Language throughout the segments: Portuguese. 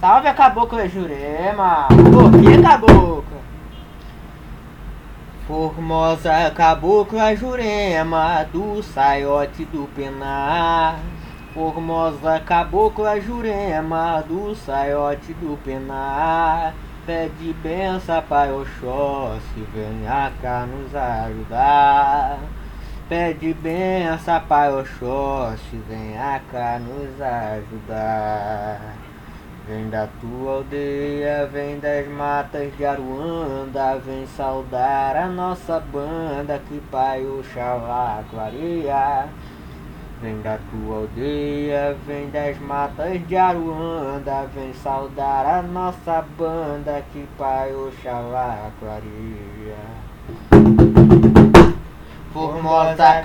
Salve a cabocla Jurema! Por que cabocla? Formosa cabocla Jurema do saiote do penar Formosa cabocla Jurema do saiote do penar Pede benção para Oxóssi, venha cá nos ajudar. Pede benção para Oxóssi, venha cá nos ajudar Vem da tua aldeia, vem das matas de Aruanda, vem saudar a nossa banda que Pai Oxalá clareia. Vem da tua aldeia, vem das matas de Aruanda, vem saudar a nossa banda que Pai Oxalá clareia. Formosa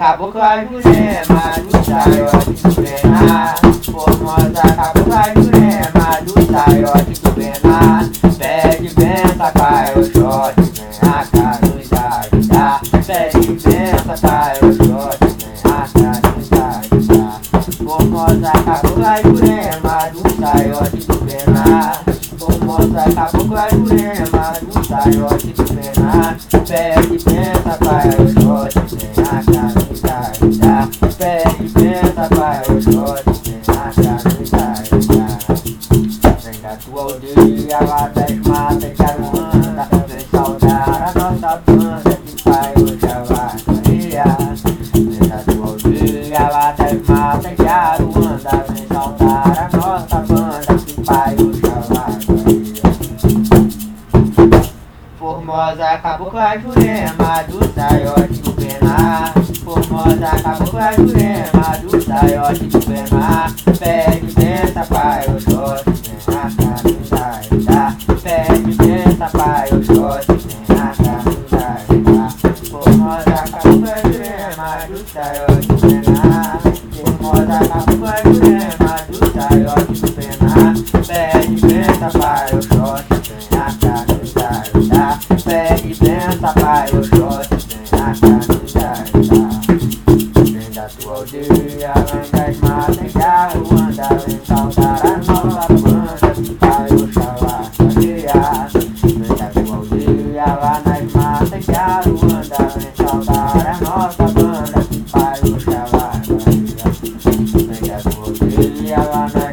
do saiote do penar Formosa short, vem a nos ajudar Pede benção pai o short, vem a nos ajudar Formosa cabocla jurema do saiote do penar Formosa cabocla jurema do saiote do penar Pede benção pai o short, vem a nos ajudar Pede benção pai o short, vem a nos ajudar Vem da tua aldeia lá das matas de Aruanda saudar a banda que pai Oxalá clareia Formosa cabocla jurema do saiote do penar Formosa cabocla jurema do saiote do penar Pede benção pai Oxóssi, vem a cá nos ajudar Pede benção pai Oxóssi, vem a cá nos ajudar Formosa cabocla jurema do saiote do penar Formosa cabocla jurema Vem da tua aldeia, vem das matas de Aruanda Vem saudar a nossa banda que pai Oxalá clareia Vem da tua aldeia, lá nas matas de Aruanda Vem saudar a nossa banda que pai Oxalá clareia Vem da tua aldeia, lá nas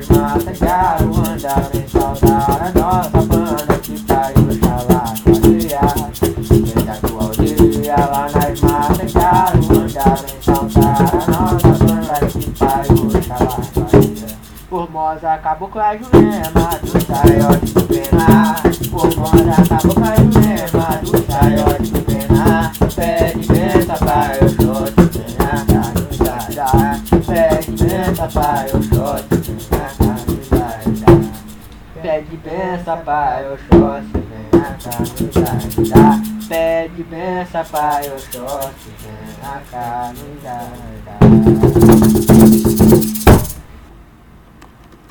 Oxalá clareia Formosa cabocla jurema do saiote do penar Formosa cabocla jurema do saiote do penar Pede benção pai Oxóssi, vem a cá nos ajudar Pede benção pai Oxóssi, vem benção pai Oxóssi, vem cá nos ajudar Pede benção pai Oxóssi, vem cá nos ajudar